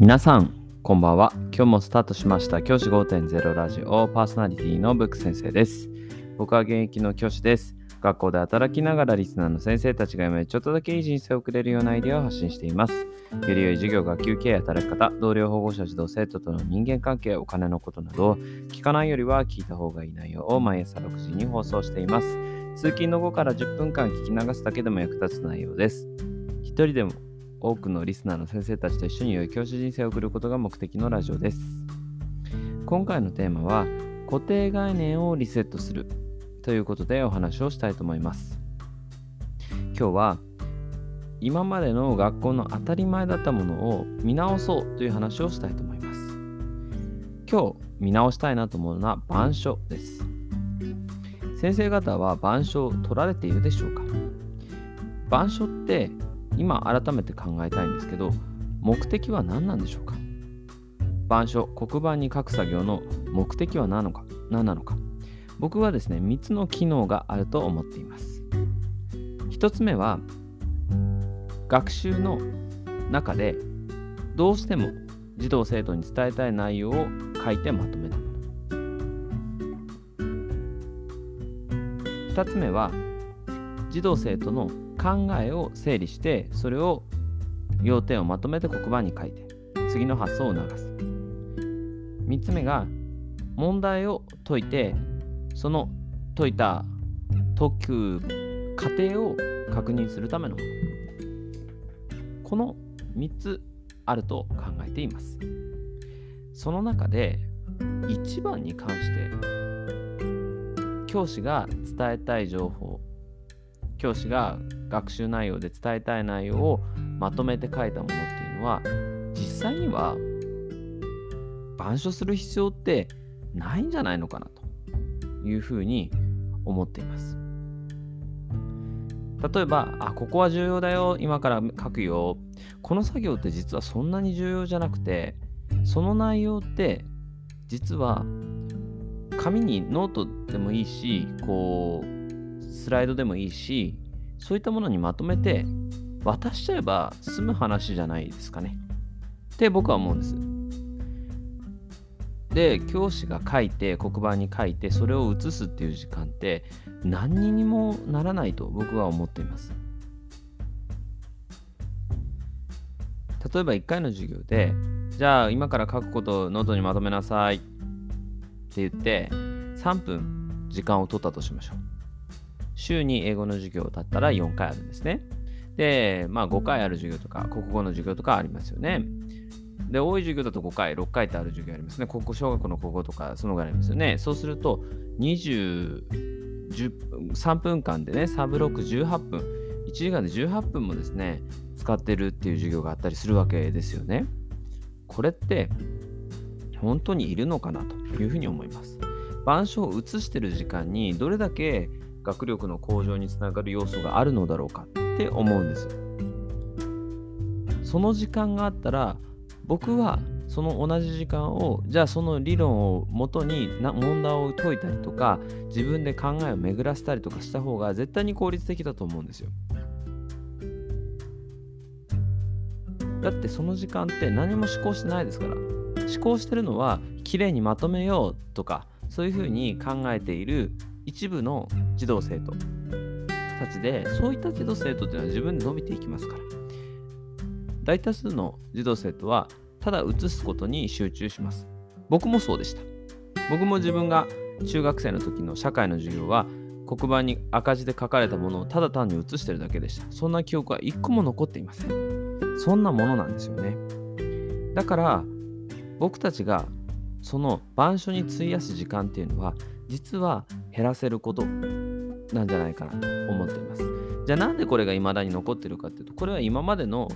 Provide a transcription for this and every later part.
皆さん、こんばんは。今日もスタートしました教師5.0ラジオパーソナリティのブック先生です。僕は現役の教師です。学校で働きながらリスナーの先生たちが今ちょっとだけいい人生を送れるようなアイデアを発信しています。より良い授業、学級経営、働き方、同僚、保護者、児童、生徒との人間関係、お金のことなど、聞かないよりは聞いた方がいい内容を毎朝6時に放送しています。通勤の後から10分間聞き流すだけでも役立つ内容です。一人でも多くのリスナーの先生たちと一緒に良い教師人生を送ることが目的のラジオです。今回のテーマは固定概念をリセットするということでお話をしたいと思います。今日は今までの学校の当たり前だったものを見直そうという話をしたいと思います。今日見直したいなと思うのは板書です。先生方は板書を取られているでしょうか？板書って今改めて考えたいんですけど目的は何なんでしょうか？板書黒板に書く作業の目的は何なのか？何なのか？僕はですね3つの機能があると思っています。1つ目は学習の中でどうしても児童生徒に伝えたい内容を書いてまとめたもの。2つ目は児童生徒の考えを整理してそれを要点をまとめて黒板に書いて次の発想を促す。3つ目が問題を解いてその解いた解く過程を確認するためのもの。この3つあると考えています。その中で1番に関して教師が伝えたい情報教師が学習内容で伝えたい内容をまとめて書いたものっていうのは実際には板書する必要ってないんじゃないのかなというふうに思っています。例えばあここは重要だよ今から書くよ。この作業って実はそんなに重要じゃなくてその内容って実は紙にノートでもいいしこうスライドでもいいしそういったものにまとめて渡しちゃえば済む話じゃないですかね。って僕は思うんです。で教師が書いて黒板に書いてそれを写すっていう時間って何にもならないと僕は思っています。例えば1回の授業でじゃあ今から書くことをノートにまとめなさいって言って3分時間を取ったとしましょう。週に英語の授業だったら4回あるんですね。で、まあ5回ある授業とか、国語の授業とかありますよね。で、多い授業だと5回、6回ってある授業ありますね。国語、小学校の国語とか、そのぐらいありますよね。そうすると、20、3分間でね、サブロク18分、1時間で18分もですね、使ってるっていう授業があったりするわけですよね。これって、本当にいるのかなというふうに思います。板書を写してる時間にどれだけ学力の向上につながる要素があるのだろうかって思うんです。その時間があったら僕はその同じ時間をじゃあその理論をもとに問題を解いたりとか自分で考えを巡らせたりとかした方が絶対に効率的だと思うんですよ。だってその時間って何も思考してないですから。思考してるのはきれいにまとめようとかそういうふうに考えている一部の児童生徒たちでそういった児童生徒っていうのは自分で伸びていきますから。大多数の児童生徒はただ写すことに集中します。僕もそうでした。僕も自分が中学生の時の社会の授業は黒板に赤字で書かれたものをただ単に写してるだけでした。そんな記憶は一個も残っていません。そんなものなんですよね。だから僕たちがその板書に費やす時間っていうのは実は減らせることなんじゃないかなと思っています。じゃあなんでこれが未だに残ってるかっていうとこれは今までの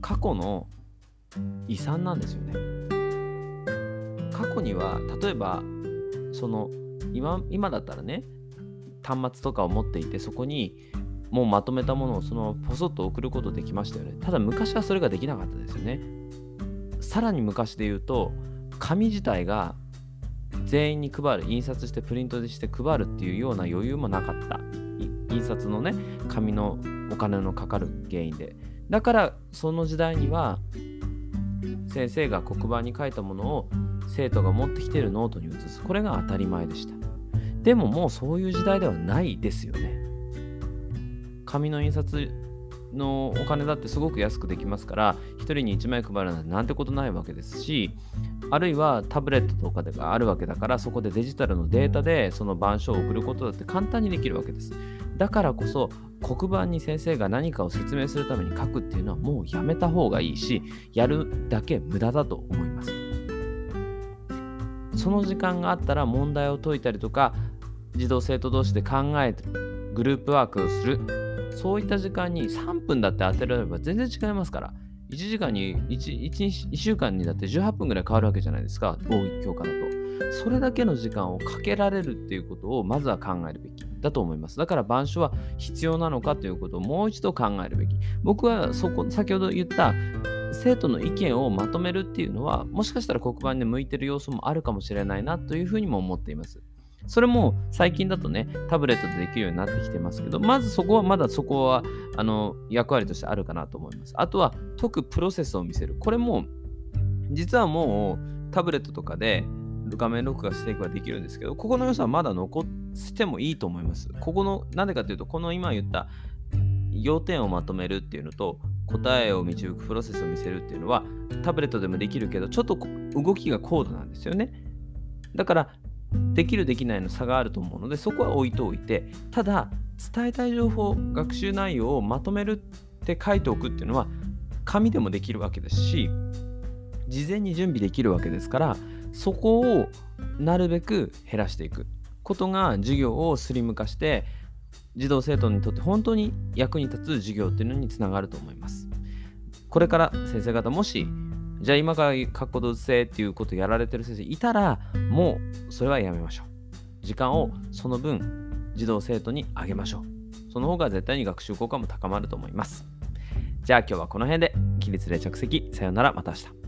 過去の遺産なんですよね。過去には例えばその今今だったらね端末とかを持っていてそこにもうまとめたものをそのポソッと送ることできましたよね。ただ昔はそれができなかったですよね。さらに昔で言うと紙自体が全員に配る印刷してプリントでして配るっていうような余裕もなかった。印刷のね紙のお金のかかる原因で。だからその時代には先生が黒板に書いたものを生徒が持ってきてるノートに移す。これが当たり前でした。でももうそういう時代ではないですよね。紙の印刷のお金だってすごく安くできますから1人に1枚配るなんてなんてことないわけですしあるいはタブレットとかでがあるわけだからそこでデジタルのデータでその板書を送ることだって簡単にできるわけです。だからこそ黒板に先生が何かを説明するために書くっていうのはもうやめた方がいいしやるだけ無駄だと思います。その時間があったら問題を解いたりとか児童生徒同士で考えてグループワークをする。そういった時間に3分だって当てられれば全然違いますから。1時間に 1, 1, 1週間にだって18分ぐらい変わるわけじゃないですか。大教科だと。それだけの時間をかけられるっていうことをまずは考えるべきだと思います。だから板書は必要なのかということをもう一度考えるべき。僕はそこ先ほど言った生徒の意見をまとめるっていうのはもしかしたら黒板で向いてる要素もあるかもしれないなというふうにも思っています。それも最近だとね、タブレットでできるようになってきてますけど、まずそこはまだそこはあの役割としてあるかなと思います。あとは解くプロセスを見せる。これも実はもうタブレットとかで画面録画していくはできるんですけど、ここの良さはまだ残してもいいと思います。ここの、なんでかというと、この今言った要点をまとめるっていうのと、答えを導くプロセスを見せるっていうのは、タブレットでもできるけど、ちょっと動きが高度なんですよね。だから、できるできないの差があると思うのでそこは置いておいてただ伝えたい情報学習内容をまとめるって書いておくっていうのは紙でもできるわけですし事前に準備できるわけですからそこをなるべく減らしていくことが授業をスリム化して児童生徒にとって本当に役に立つ授業っていうのにつながると思います。これから先生方もしじゃあ今から書くことせっていうことをやられてる先生いたら、もうそれはやめましょう。時間をその分、児童生徒にあげましょう。その方が絶対に学習効果も高まると思います。じゃあ今日はこの辺で、起立で着席、さよなら、また明日。